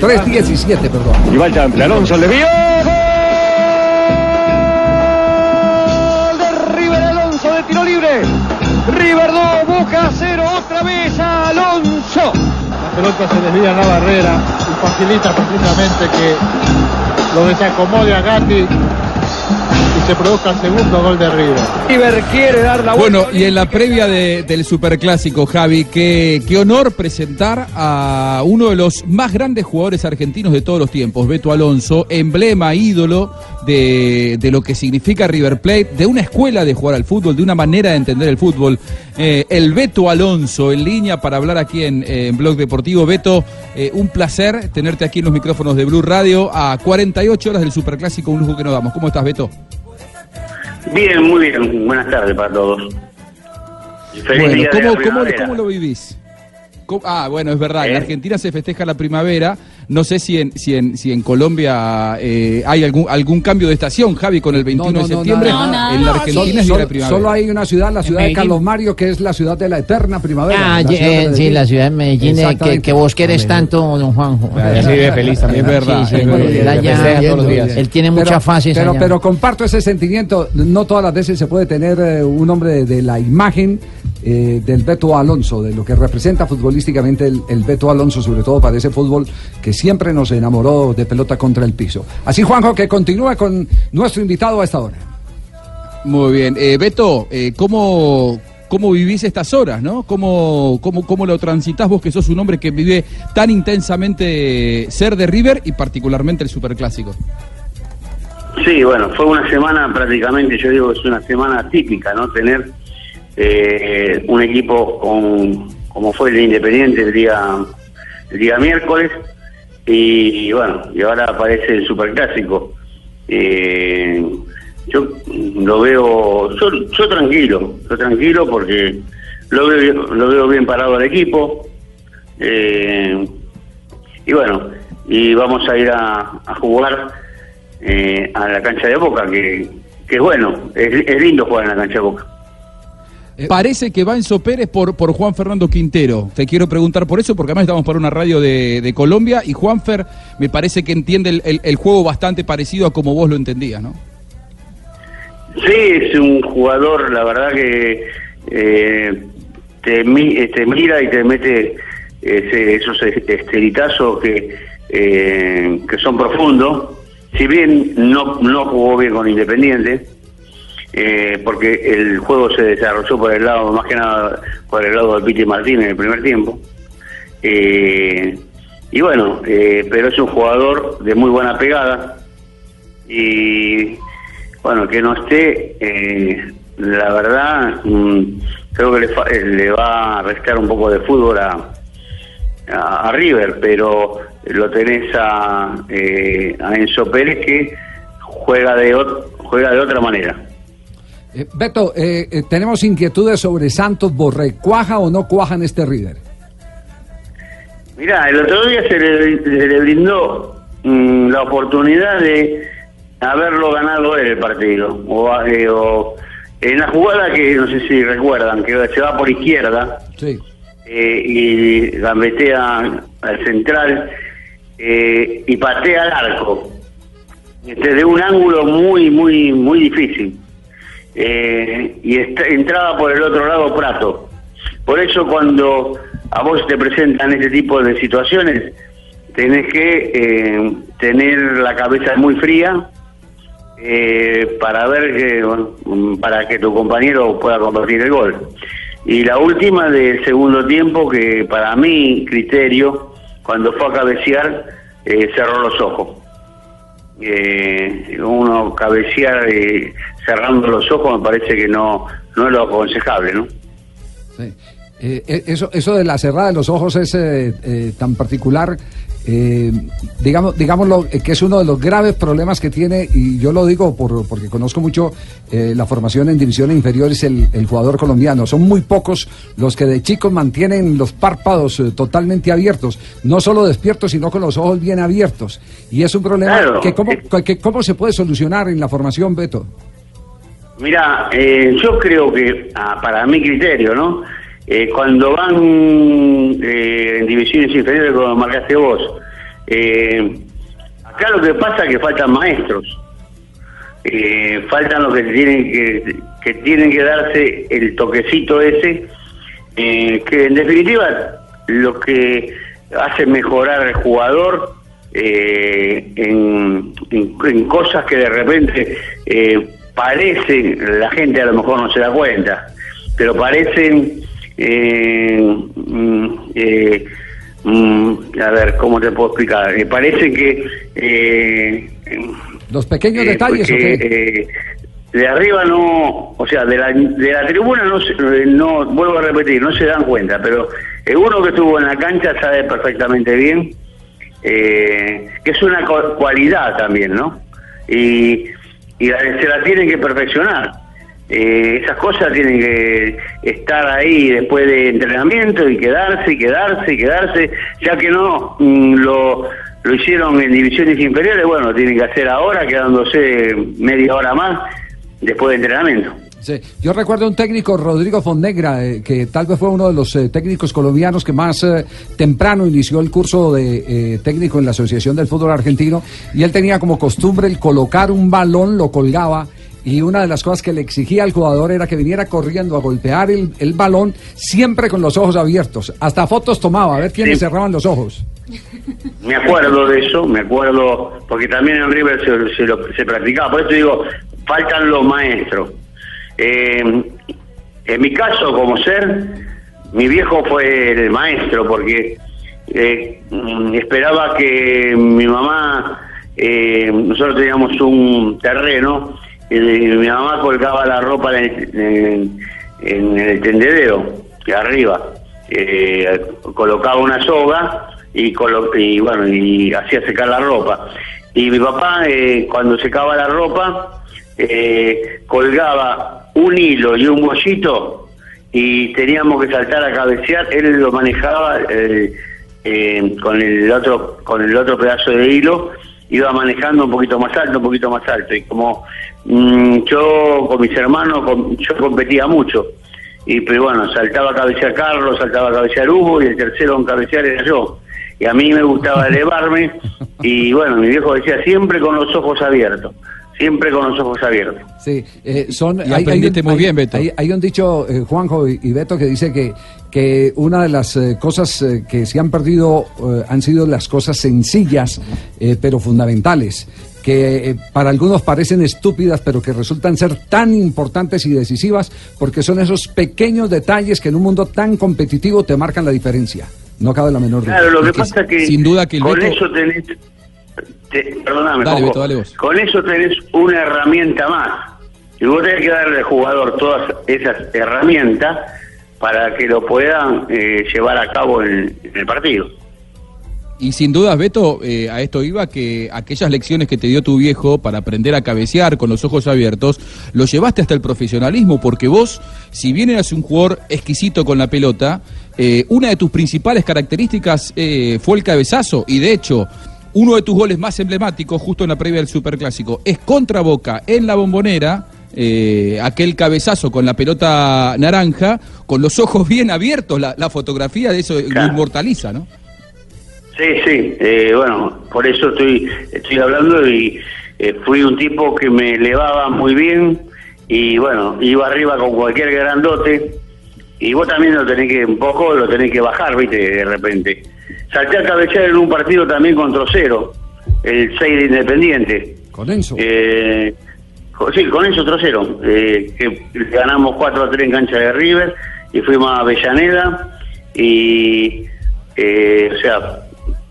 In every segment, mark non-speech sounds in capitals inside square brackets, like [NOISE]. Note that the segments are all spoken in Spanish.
3-17, perdón. Y va el Alonso el desvío. ¡Gol de River Alonso de tiro libre! River 2, Boca 0, otra vez a Alonso. La pelota se desvía en la barrera y facilita precisamente que lo desacomode a Gatti y se produzca el segundo gol de River. River quiere dar la Bueno, y en la previa de- del Superclásico, Javi, qué, qué honor presentar a uno de los más grandes jugadores argentinos de todos los tiempos, Beto Alonso, emblema, ídolo de, de lo que significa River Plate, de una escuela de jugar al fútbol, de una manera de entender el fútbol. Eh, el Beto Alonso en línea para hablar aquí en, eh, en Blog Deportivo. Beto, eh, un placer tenerte aquí en los micrófonos de Blue Radio a 48 horas del Superclásico, un lujo que nos damos. ¿Cómo estás, Beto? Bien, muy bien. Buenas tardes para todos. Feliz Bueno, día de ¿cómo, la cómo- lo vivís? ¿Cómo- Ah, bueno, es verdad. En ¿Eh? Argentina se festeja la primavera. No sé si en, si en, si en Colombia eh, hay algún, algún cambio de estación, Javi, con el 21 No, no, de no, septiembre. nada. En la No, Argentina solo- es primavera. Hay una ciudad, la ciudad de. Carlos Mario, que es la ciudad de la eterna primavera. Ah, la eh, sí, la ciudad de Medellín, eh, que, que vos querés tanto, don Juanjo. así vive feliz también. Es verdad, Sí, sí, es verdad. él allá- Festeja todos los días. Él tiene muchas fases Pero, allá. pero comparto ese sentimiento. No todas las veces se puede tener eh, un hombre de, de la imagen eh, del Beto Alonso, de lo que representa futbolísticamente el, el Beto Alonso, sobre todo para ese fútbol que siempre nos enamoró de pelota contra el piso. Así, Juanjo, que continúa con nuestro invitado a esta hora. Muy bien. Eh, Beto, eh, ¿cómo, ¿cómo vivís estas horas, no? ¿Cómo, cómo, ¿Cómo lo transitas vos, que sos un hombre que vive tan intensamente ser de River y particularmente el Superclásico? Sí, bueno, fue una semana prácticamente, yo digo que es una semana típica, ¿no? Tener eh, un equipo con, como fue el de Independiente el día, el día miércoles, y, bueno, y ahora aparece el Superclásico. Eh, yo lo veo, yo, yo tranquilo, yo tranquilo porque lo veo, lo veo bien parado al equipo. Eh, y bueno, y vamos a ir a, a jugar eh, a la cancha de Boca, que, que es bueno, es, es lindo jugar en la cancha de Boca. Parece que va Enzo Pérez por, por Juan Fernando Quintero. Te quiero preguntar por eso, porque además estamos para una radio de, de Colombia y Juanfer me parece que entiende el, el- juego bastante parecido a como vos lo entendías, ¿no? Sí, es un jugador, la verdad que eh, te, eh, mira y te mete ese- esos esteritazos que, eh, que son profundos. Si bien no, no jugó bien con Independiente, eh, porque el juego se desarrolló por el lado, más que nada por el lado de Piti Martínez en el primer tiempo. Eh, y bueno, eh, pero es un jugador de muy buena pegada y bueno, que no esté, eh, la verdad, mm, creo que le, eh, le va a restar un poco de fútbol a, a, River, pero lo tenés a, eh, a Enzo Pérez que juega de, juega de otra manera. Eh, Beto, eh, eh, tenemos inquietudes sobre Santos Borré. ¿Cuaja o no cuaja en este River? Mirá, el otro día se le, se le brindó mm, la oportunidad de haberlo ganado él el partido. O, eh, o en la jugada que no sé si recuerdan, que se va por izquierda Sí. eh, y gambetea al central y patea al arco. Desde un ángulo muy, muy, muy difícil. Eh, y est- entraba por el otro lado Prato. Por eso cuando a vos te presentan este tipo de situaciones, tenés que eh, tener la cabeza muy fría eh, para ver que para que tu compañero pueda convertir el gol. Y la última del segundo tiempo que para mi criterio, cuando fue a cabecear, eh, cerró los ojos. Eh, uno cabecear cerrando los ojos me parece que no, no es lo aconsejable, ¿no? Eh, eh, eso, eso de la cerrada de los ojos es eh, tan particular, eh, digamos, digámoslo, eh, que es uno de los graves problemas que tiene, y yo lo digo por, porque conozco mucho eh, la formación en divisiones inferiores, el, el jugador colombiano. Son muy pocos los que de chicos mantienen los párpados eh, totalmente abiertos, no solo despiertos, sino con los ojos bien abiertos. Y es un problema Claro. que, cómo, que cómo se puede solucionar en la formación, Beto. Mira, eh, yo creo que, ah, para mi criterio, ¿no? Eh, cuando van eh, en divisiones inferiores, como marcaste vos, Eh, acá lo que pasa es que faltan maestros. Eh, faltan los que tienen que, que tienen que darse el toquecito ese, eh, que en definitiva lo que hace mejorar al jugador eh, en, en- en cosas que de repente parecen, la gente a lo mejor no se da cuenta, pero parecen, eh, mm, eh, mm, a ver, ¿cómo te puedo explicar? Eh, parece que... eh, Los pequeños eh, detalles, ¿o qué? eh, de arriba no, o sea, de la, de la tribuna no, no, vuelvo a repetir, no se dan cuenta, pero uno que estuvo en la cancha sabe perfectamente bien eh, que es una cu- cualidad también, ¿no? Y, y la- se la tienen que perfeccionar. Eh, esas cosas tienen que estar ahí después de entrenamiento y quedarse y quedarse y quedarse, ya que no mm, lo, lo hicieron en divisiones inferiores, bueno, tienen que hacer ahora quedándose media hora más después de entrenamiento. Sí. Yo recuerdo un técnico, Rodrigo Fonnegra, eh, que tal vez fue uno de los eh, técnicos colombianos que más eh, temprano inició el curso de eh, técnico en la Asociación del Fútbol Argentino, y él tenía como costumbre el colocar un balón, lo colgaba, y una de las cosas que le exigía al jugador era que viniera corriendo a golpear el, el balón, siempre con los ojos abiertos. Hasta fotos tomaba, a ver quiénes Sí. cerraban los ojos. Me acuerdo de eso, me acuerdo, porque también en River se, se, lo- se practicaba, por eso digo, faltan los maestros. Eh, en mi caso, como ser, mi viejo fue el maestro, porque eh, esperaba que mi mamá, eh, nosotros teníamos un terreno, mi mamá colgaba la ropa en el, en- el tendedero, de arriba, eh, colocaba una soga y, colo- y bueno y hacía secar la ropa. Y mi papá eh, cuando secaba la ropa eh, colgaba un hilo y un bollito y teníamos que saltar a cabecear. Él lo manejaba eh, eh, con el otro con el otro pedazo de hilo iba manejando un poquito más alto un poquito más alto y como mm, yo con mis hermanos yo competía mucho y pero bueno, saltaba a cabecear Carlos, saltaba a cabecear Hugo y el tercero en cabecear era yo. Y a mí me gustaba [LAUGHS] elevarme y bueno, mi viejo decía siempre con los ojos abiertos, siempre con los ojos abiertos. Sí, eh, son, Y aprendiste muy bien, Beto. Hay, hay un dicho, eh, Juanjo y, y Beto, que dice que, que una de las eh, cosas eh, que se han perdido eh, han sido las cosas sencillas, eh, pero fundamentales, que eh, para algunos parecen estúpidas, pero que resultan ser tan importantes y decisivas, porque son esos pequeños detalles que en un mundo tan competitivo te marcan la diferencia. No cabe la menor duda. Claro, lo que que pasa es que sin duda que el con Beto- eso tenés, te- perdóname, Dale. Beto, dale vos. con eso tenés una herramienta más. Y vos tenés que darle al jugador todas esas herramientas para que lo puedan eh, llevar a cabo en- el partido. Y sin dudas, Beto, eh, a esto iba que aquellas lecciones que te dio tu viejo para aprender a cabecear con los ojos abiertos, lo llevaste hasta el profesionalismo, porque vos, si bien eras un jugador exquisito con la pelota, eh, una de tus principales características eh, fue el cabezazo, y de hecho, uno de tus goles más emblemáticos, justo en la previa del Superclásico, es contra Boca en la bombonera. Eh, aquel cabezazo con la pelota naranja, con los ojos [LAUGHS] bien abiertos, la, la fotografía de eso lo inmortaliza, ¿no? Sí, sí, eh, bueno, por eso estoy, estoy hablando y eh, fui un tipo que me elevaba muy bien y bueno, iba arriba con cualquier grandote y vos también lo tenés que, un poco lo tenés que bajar, viste, de repente. Salté a cabecear en un partido también contra cero, el 6 de Independiente. Con Enzo. Eh, sí, con eso trocero, eh, que ganamos 4 a 3 en cancha de River y fuimos a Avellaneda y, eh, o sea,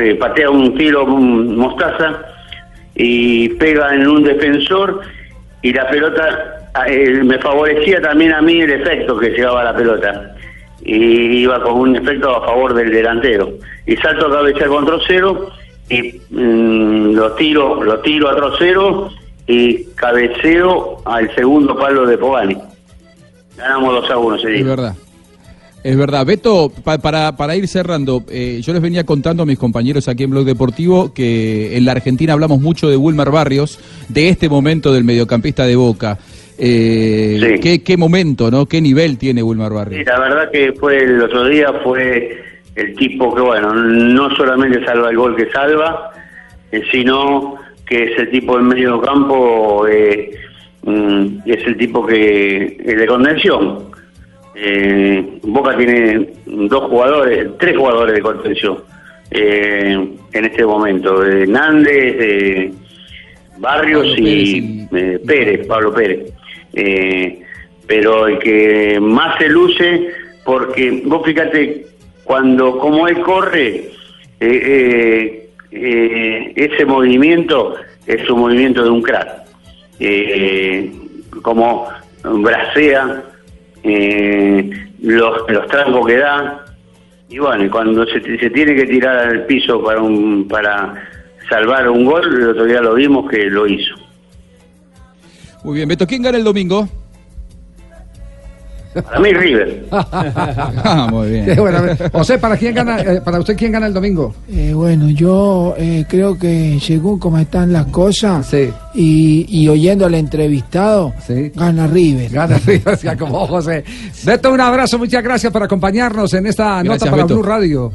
eh, patea un tiro, un mostaza y pega en un defensor y la pelota eh, me favorecía también a mí el efecto que llevaba la pelota y iba con un efecto a favor del delantero. Y salto a cabeza con trocero y mm, lo tiro lo tiro a trocero y cabeceo al segundo palo de Pogani ganamos 2 a 1 ese día Es verdad. Es verdad. Beto, pa- para, para ir cerrando, eh, yo les venía contando a mis compañeros aquí en Blog Deportivo que en la Argentina hablamos mucho de Wilmer Barrios, de este momento del mediocampista de Boca. Eh, Sí. ¿qué, qué momento, ¿no? ¿Qué nivel tiene Wilmer Sí, Barrios? la verdad que fue el otro día fue el tipo que, bueno, no solamente salva el gol que salva, eh, sino que es el tipo en medio campo, eh, mm, es el tipo que es de contención. Eh, Boca tiene dos jugadores, tres jugadores de contención eh, en este momento, de Nández, de Barrios Pablo Pérez y, eh, Pérez, Pablo Pérez. Eh, pero el que más se luce, porque vos fíjate, cuando como él corre, eh, eh, ese movimiento es un movimiento de un crack. Eh, como bracea, eh, los, los trancos que da, y bueno, cuando se, se tiene que tirar al piso para un para salvar un gol, el otro día lo vimos que lo hizo. Muy bien, Beto, ¿quién gana el domingo? Para mí River. [LAUGHS] Ah, muy bien. Bueno. José, ¿para quién gana, eh, para usted quién gana el domingo? Eh, bueno, yo eh, creo que según cómo están las cosas Sí. y, y oyendo al entrevistado, Sí. gana River. Gana [LAUGHS] River, ya como José. Beto, un abrazo, muchas gracias por acompañarnos en esta Gracias, nota para Beto. Blue Radio.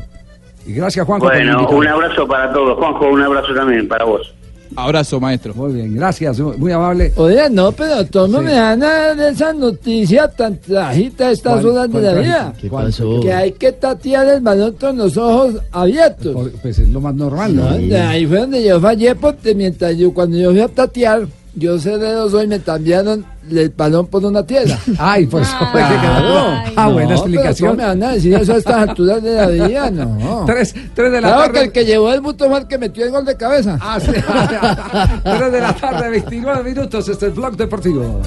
Y gracias, Juanjo. Bueno, un abrazo para todos. Juanjo, un abrazo también para vos. Abrazo, maestro. Muy bien, gracias, muy amable. Oiga, no, pero tú no Sí. me dan nada de esa noticia tan trajita a estas ¿Cuál- horas de la vida. ¿Qué pasó? Que hay que tatear el balón con los ojos abiertos. Por- Pues es lo más normal, ¿no? Ahí fue donde yo fallé porque mientras yo, cuando yo fui a tatear, yo cerré los ojos y me cambiaron el balón por una tierra. [LAUGHS] Ay, por eso fue que quedó. Ay. Ah, buena No, explicación. pero ¿cómo me van a decir eso a estas alturas de la vida? No. [LAUGHS] Tres, tres de la Claro que tarde. el que llevó el buto fue el que metió el gol de cabeza. Ah, sí. [LAUGHS] Tres de la tarde, 29 minutos. Este es el Blog Deportivo.